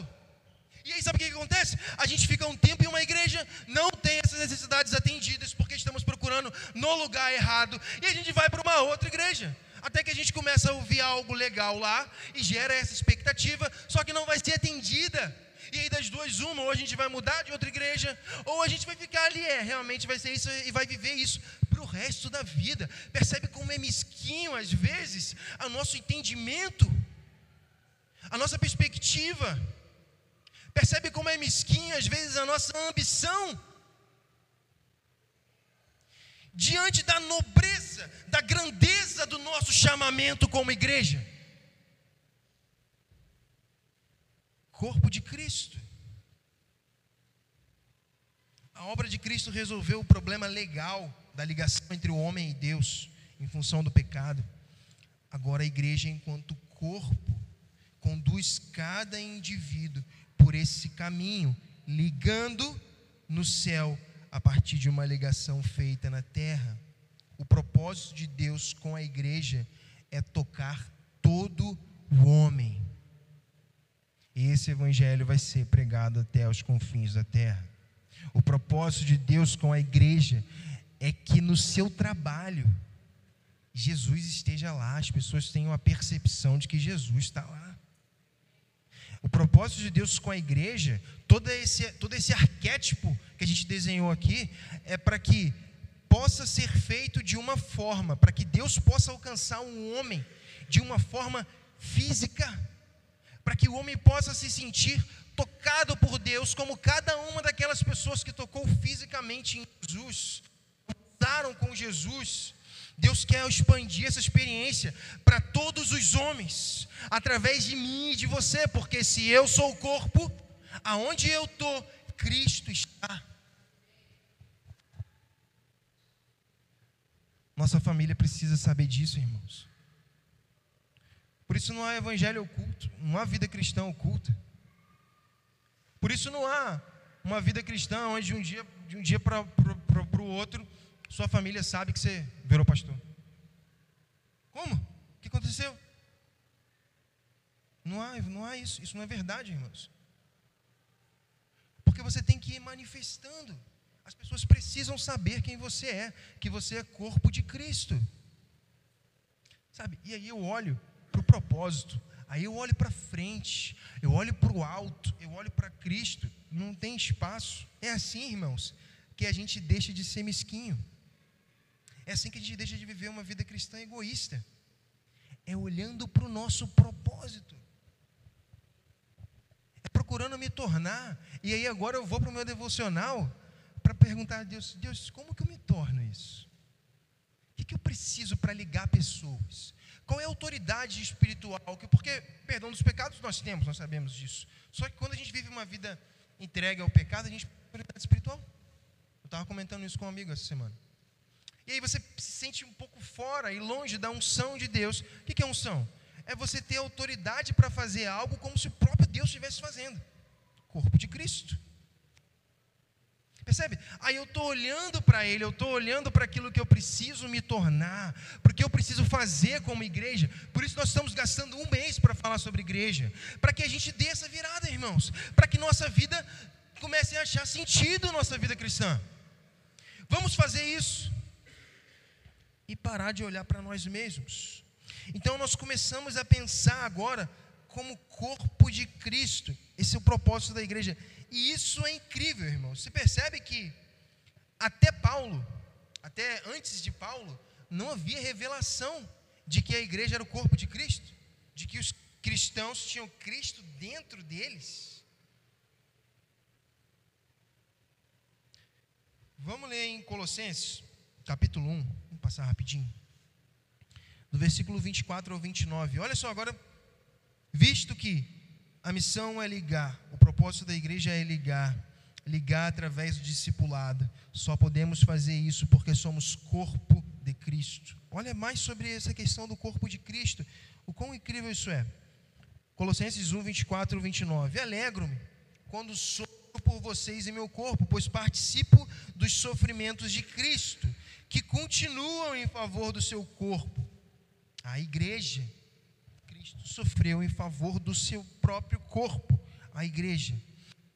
E aí sabe o que, que acontece? A gente fica um tempo em uma igreja, não tem essas necessidades atendidas, porque estamos procurando no lugar errado, e a gente vai para uma outra igreja. Até que a gente começa a ouvir algo legal lá e gera essa expectativa, só que não vai ser atendida. E aí das duas, uma, ou a gente vai mudar de outra igreja, ou a gente vai ficar ali, é, realmente vai ser isso e vai viver isso para o resto da vida. Percebe como é mesquinho, às vezes, o nosso entendimento, a nossa perspectiva. Percebe como é mesquinha às vezes a nossa ambição? Diante da nobreza, da grandeza do nosso chamamento como igreja. Corpo de Cristo. A obra de Cristo resolveu o problema legal da ligação entre o homem e Deus em função do pecado. Agora a igreja, enquanto corpo, conduz cada indivíduo por esse caminho, ligando no céu a partir de uma ligação feita na terra. O propósito de Deus com a igreja é tocar todo o homem. E esse evangelho vai ser pregado até os confins da terra. O propósito de Deus com a igreja é que no seu trabalho Jesus esteja lá, as pessoas tenham a percepção de que Jesus está lá. O propósito de Deus com a igreja, todo esse, todo esse arquétipo que a gente desenhou aqui, é para que possa ser feito de uma forma, para que Deus possa alcançar um homem de uma forma física, para que o homem possa se sentir tocado por Deus, como cada uma daquelas pessoas que tocou fisicamente em Jesus, usaram com Jesus. Deus quer expandir essa experiência para todos os homens, através de mim e de você, porque se eu sou o corpo, aonde eu estou, Cristo está. Nossa família precisa saber disso, irmãos. Por isso não há evangelho oculto, não há vida cristã oculta. Por isso não há uma vida cristã onde de um dia, de um dia para o outro, sua família sabe que você virou pastor. Como? O que aconteceu? Não há, não há isso, isso não é verdade, irmãos. Porque você tem que ir manifestando. As pessoas precisam saber quem você é, que você é corpo de Cristo. Sabe? E aí eu olho para o propósito, aí eu olho para frente, eu olho para o alto, eu olho para Cristo, não tem espaço. É assim, irmãos, que a gente deixa de ser mesquinho. É assim que a gente deixa de viver uma vida cristã egoísta. É olhando para o nosso propósito. É procurando me tornar. E aí agora eu vou para o meu devocional para perguntar a Deus: Deus, como que eu me torno isso? O que, que eu preciso para ligar pessoas? Qual é a autoridade espiritual? Porque perdão dos pecados nós temos, nós sabemos disso. Só que quando a gente vive uma vida entregue ao pecado, a gente tem autoridade espiritual. Eu estava comentando isso com um amigo essa semana. E aí você se sente um pouco fora e longe da unção de Deus. O que é unção? É você ter autoridade para fazer algo como se o próprio Deus estivesse fazendo. Corpo de Cristo. Percebe? Aí eu estou olhando para Ele, eu estou olhando para aquilo que eu preciso me tornar, porque eu preciso fazer como igreja. Por isso nós estamos gastando um mês para falar sobre igreja, para que a gente dê essa virada, irmãos, para que nossa vida comece a achar sentido nossa vida cristã. Vamos fazer isso e parar de olhar para nós mesmos. Então nós começamos a pensar agora como corpo de Cristo. Esse é o propósito da igreja. E isso é incrível, irmão. Você percebe que até Paulo, até antes de Paulo, não havia revelação de que a igreja era o corpo de Cristo, de que os cristãos tinham Cristo dentro deles. Vamos ler em Colossenses, capítulo 1, vamos passar rapidinho. Do versículo 24 ao 29. Olha só, agora, visto que a missão é ligar, o propósito da igreja é ligar, ligar através do discipulado. Só podemos fazer isso porque somos corpo de Cristo. Olha mais sobre essa questão do corpo de Cristo. O quão incrível isso é. Colossenses 1, 24 e 29. Alegro-me quando sofro por vocês em meu corpo, pois participo dos sofrimentos de Cristo, que continuam em favor do seu corpo, a igreja Cristo sofreu em favor do seu próprio corpo, a igreja.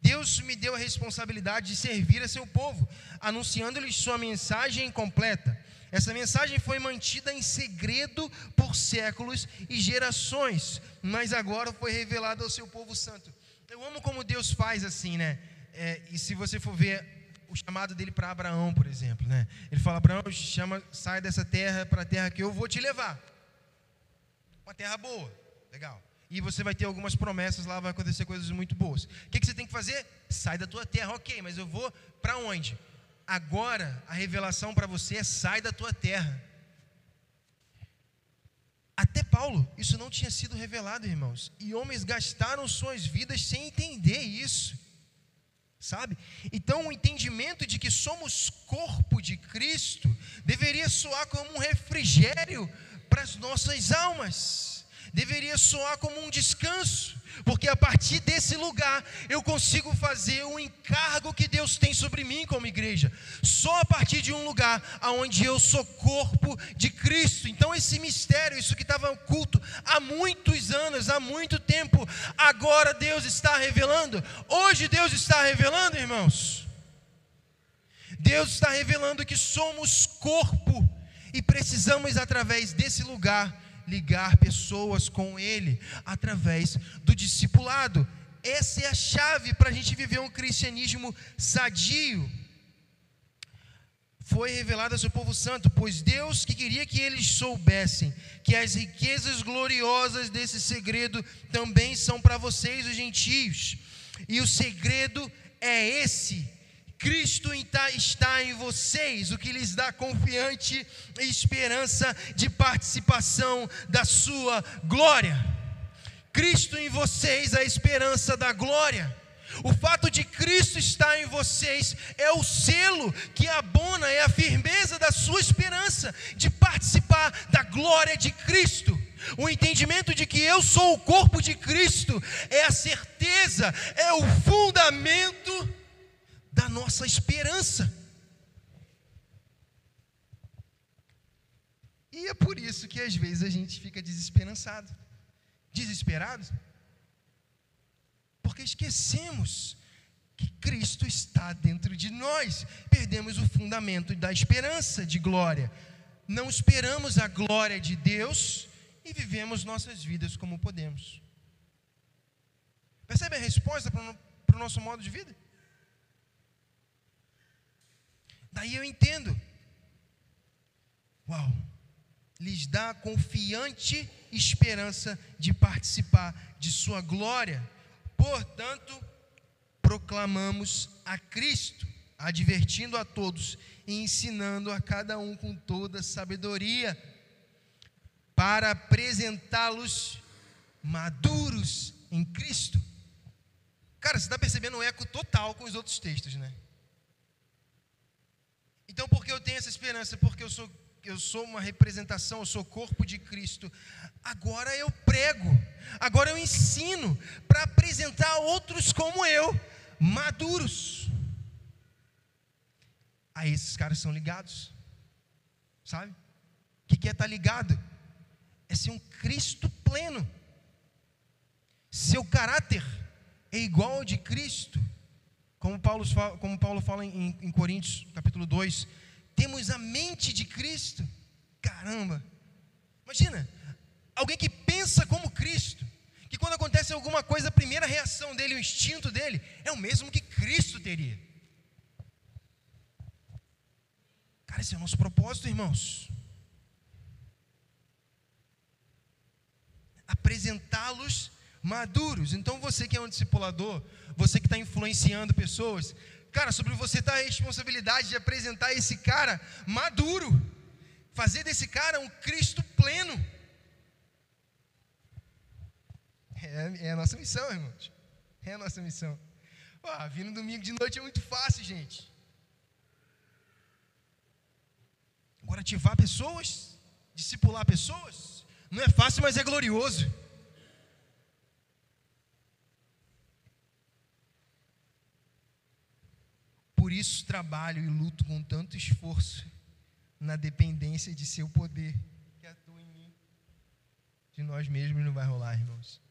Deus me deu a responsabilidade de servir a seu povo, anunciando-lhes sua mensagem completa. Essa mensagem foi mantida em segredo por séculos e gerações, mas agora foi revelada ao seu povo santo. Eu amo como Deus faz assim, né? É, e se você for ver o chamado dele para Abraão, por exemplo, né? Ele fala: Abraão, chama, sai dessa terra para a terra que eu vou te levar uma terra boa. Legal. E você vai ter algumas promessas lá, vai acontecer coisas muito boas. O que, que você tem que fazer? Sai da tua terra, ok, mas eu vou para onde? Agora a revelação para você é sai da tua terra. Até Paulo, isso não tinha sido revelado, irmãos. E homens gastaram suas vidas sem entender isso. Sabe? Então, o entendimento de que somos corpo de Cristo deveria soar como um refrigério para as nossas almas. Deveria soar como um descanso, porque a partir desse lugar eu consigo fazer o encargo que Deus tem sobre mim como igreja. Só a partir de um lugar onde eu sou corpo de Cristo. Então esse mistério, isso que estava oculto há muitos anos, há muito tempo, agora Deus está revelando. Hoje Deus está revelando, irmãos. Deus está revelando que somos corpo e precisamos através desse lugar ligar pessoas com Ele através do discipulado. Essa é a chave para a gente viver um cristianismo sadio. Foi revelado ao seu povo santo, pois Deus que queria que eles soubessem que as riquezas gloriosas desse segredo também são para vocês, os gentios. E o segredo é esse: Cristo está em vocês, o que lhes dá confiante esperança de participação da sua glória. Cristo em vocês, a esperança da glória. O fato de Cristo estar em vocês é o selo que abona, é a firmeza da sua esperança de participar da glória de Cristo. O entendimento de que eu sou o corpo de Cristo é a certeza, é o fundamento da nossa esperança. E é por isso que às vezes a gente fica desesperançado, desesperado, porque esquecemos que Cristo está dentro de nós, perdemos o fundamento da esperança de glória, não esperamos a glória de Deus e vivemos nossas vidas como podemos. Percebe a resposta para o nosso modo de vida? Daí eu entendo. Uau! Lhes dá confiante esperança de participar de Sua glória. Portanto, proclamamos a Cristo, advertindo a todos e ensinando a cada um com toda sabedoria, para apresentá-los maduros em Cristo. Cara, você está percebendo um eco total com os outros textos, né? Então, por que eu tenho essa esperança? Porque eu sou, eu sou uma representação, eu sou corpo de Cristo. Agora eu prego, agora eu ensino para apresentar outros como eu, maduros. Aí esses caras são ligados, sabe? O que é estar tá ligado? É ser um Cristo pleno. Seu caráter é igual ao de Cristo. Como Paulo fala, como Paulo fala em, em Coríntios, capítulo 2, temos a mente de Cristo. Caramba! Imagina, alguém que pensa como Cristo, que quando acontece alguma coisa, a primeira reação dele, o instinto dele, é o mesmo que Cristo teria. Cara, esse é o nosso propósito, irmãos. Apresentá-los maduros. Então você que é um discipulador, você que está influenciando pessoas, cara, sobre você está a responsabilidade de apresentar esse cara maduro, fazer desse cara um Cristo pleno. É, é a nossa missão, irmãos. É a nossa missão. Ah, vir no domingo de noite é muito fácil, gente. Agora, ativar pessoas, discipular pessoas, não é fácil, mas é glorioso. Isso trabalho e luto com tanto esforço na dependência de seu poder que atua em mim. De nós mesmos não vai rolar, irmãos.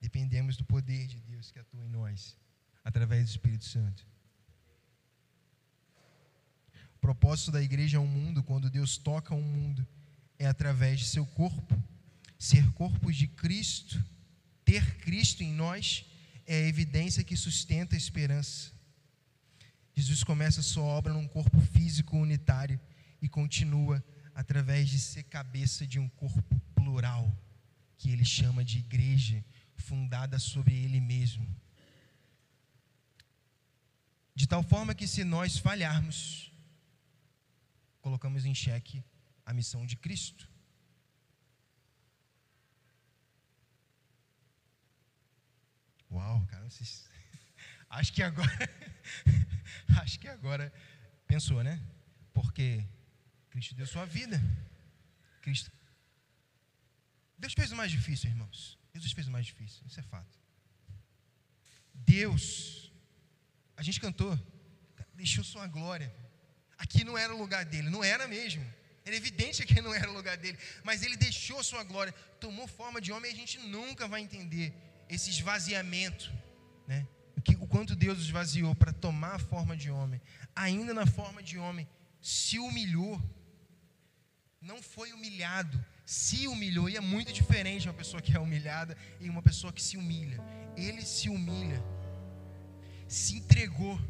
Dependemos do poder de Deus que atua em nós, através do Espírito Santo. O propósito da igreja é um mundo, quando Deus toca um mundo, é através de seu corpo. Ser corpo de Cristo, ter Cristo em nós é a evidência que sustenta a esperança. Jesus começa sua obra num corpo físico unitário e continua através de ser cabeça de um corpo plural, que ele chama de igreja, fundada sobre ele mesmo. De tal forma que, se nós falharmos, colocamos em xeque a missão de Cristo. Uau, cara, vocês... (laughs) acho que agora, (laughs) acho que agora pensou, né? Porque Cristo deu sua vida, Cristo Deus fez o mais difícil, irmãos. Jesus fez o mais difícil, isso é fato. Deus, a gente cantou, deixou sua glória. Aqui não era o lugar dele, não era mesmo. Era evidente que não era o lugar dele, mas ele deixou sua glória, tomou forma de homem e a gente nunca vai entender esse esvaziamento, né? O, quanto Deus esvaziou para tomar a forma de homem, ainda na forma de homem, se humilhou, não foi humilhado, se humilhou, e é muito diferente uma pessoa que é humilhada e uma pessoa que se humilha. Ele se humilha, se entregou,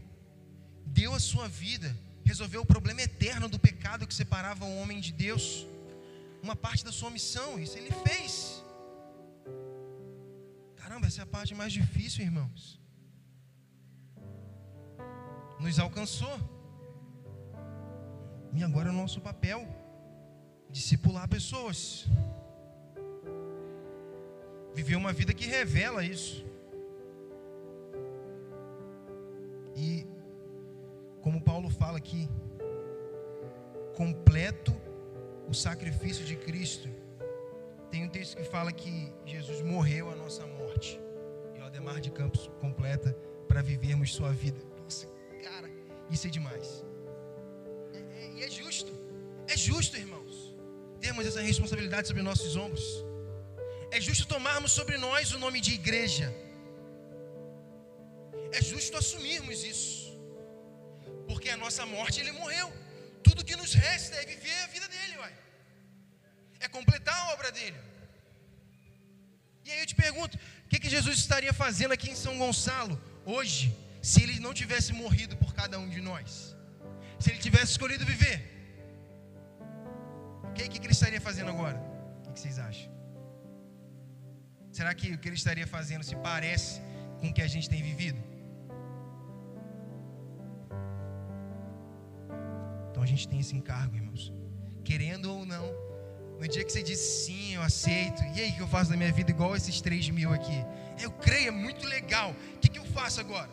deu a sua vida, resolveu o problema eterno do pecado que separava o homem de Deus, uma parte da sua missão, isso ele fez. Caramba, essa é a parte mais difícil, irmãos. Nos alcançou. E agora é o nosso papel discipular pessoas. Viver uma vida que revela isso. E como Paulo fala aqui, completo o sacrifício de Cristo. Tem um texto que fala que Jesus morreu a nossa morte. E o Ademar de Campos completa para vivermos sua vida. Nossa, cara, isso é demais. É, e é, é justo. É justo, irmãos termos essa responsabilidade sobre nossos ombros. É justo tomarmos sobre nós o nome de igreja. É justo assumirmos isso. Porque a nossa morte ele morreu. Tudo que nos resta é viver a vida dele, uai. É completar a obra dele. E aí eu te pergunto, que, que Jesus estaria fazendo aqui em São Gonçalo hoje, se ele não tivesse morrido por cada um de nós? Se ele tivesse escolhido viver? O que, que ele estaria fazendo agora? O que vocês acham? Será que o que ele estaria fazendo se parece com o que a gente tem vivido? Então a gente tem esse encargo, irmãos. Querendo ou não, no dia que você diz sim, eu aceito, e aí o que eu faço da minha vida igual esses 3 mil aqui? Eu creio, é muito legal. O que, que eu faço agora?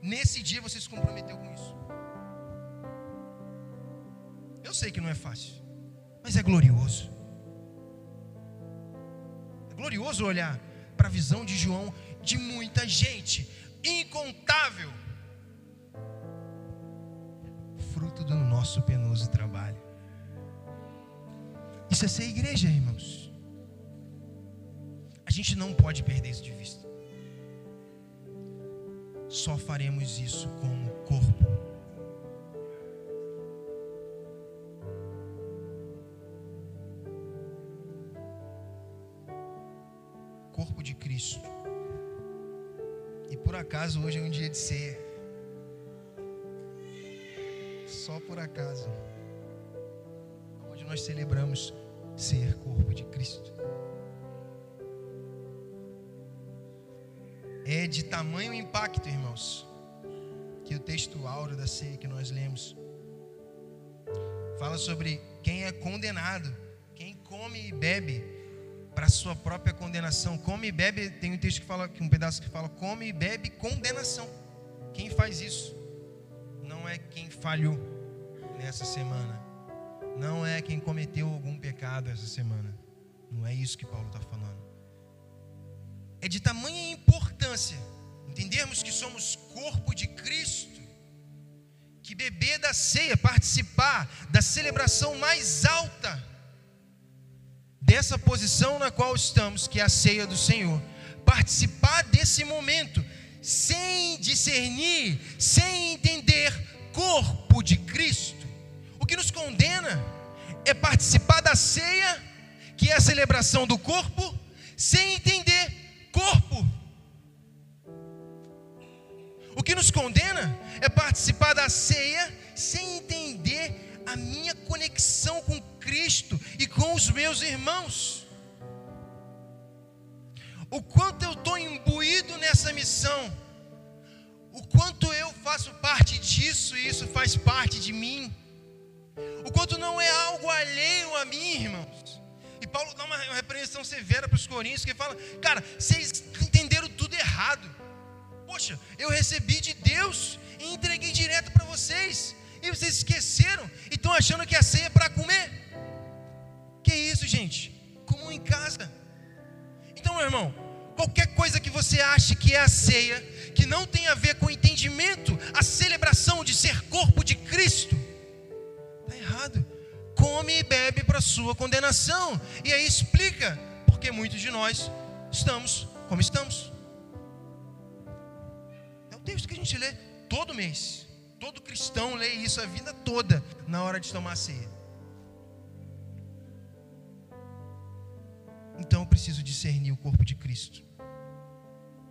Nesse dia você se comprometeu com isso. Eu sei que não é fácil mas é glorioso. É glorioso olhar para a visão de João de muita gente, incontável, fruto do nosso penoso trabalho. Isso é ser igreja, irmãos. A gente não pode perder isso de vista. Só faremos isso como corpo corpo de Cristo. E por acaso hoje é um dia de ser. Só por acaso. Onde nós celebramos ser corpo de Cristo. É de tamanho impacto, irmãos, que o texto áureo da ceia que nós lemos fala sobre quem é condenado, quem come e bebe para sua própria condenação. Come e bebe, tem um texto que fala, um pedaço que fala, come e bebe condenação. Quem faz isso? Não é quem falhou nessa semana. Não é quem cometeu algum pecado essa semana. Não é isso que Paulo está falando. É de tamanha importância entendermos que somos corpo de Cristo, que beber da ceia, participar da celebração mais alta dessa posição na qual estamos, que é a ceia do Senhor, participar desse momento sem discernir, sem entender corpo de Cristo. Que nos condena é participar da ceia, que é a celebração do corpo, sem entender corpo. O que nos condena é participar da ceia sem entender a minha conexão com Cristo e com os meus irmãos. O quanto eu estou imbuído nessa missão, o quanto eu faço parte disso e isso faz parte de mim, o quanto não é algo alheio a mim, irmãos. E Paulo dá uma repreensão severa para os coríntios que fala: Cara, vocês entenderam tudo errado. Poxa, eu recebi de Deus e entreguei direto para vocês. E vocês esqueceram e estão achando que a ceia é para comer. Que isso, gente? Como em casa. Então, meu irmão, qualquer coisa que você ache que é a ceia, que não tem a ver com o entendimento, a celebração de ser corpo de Cristo, errado. Come e bebe para sua condenação. E aí explica porque muitos de nós estamos como estamos. É o texto que a gente lê todo mês. Todo cristão lê isso a vida toda na hora de tomar a ceia. Então eu preciso discernir o corpo de Cristo.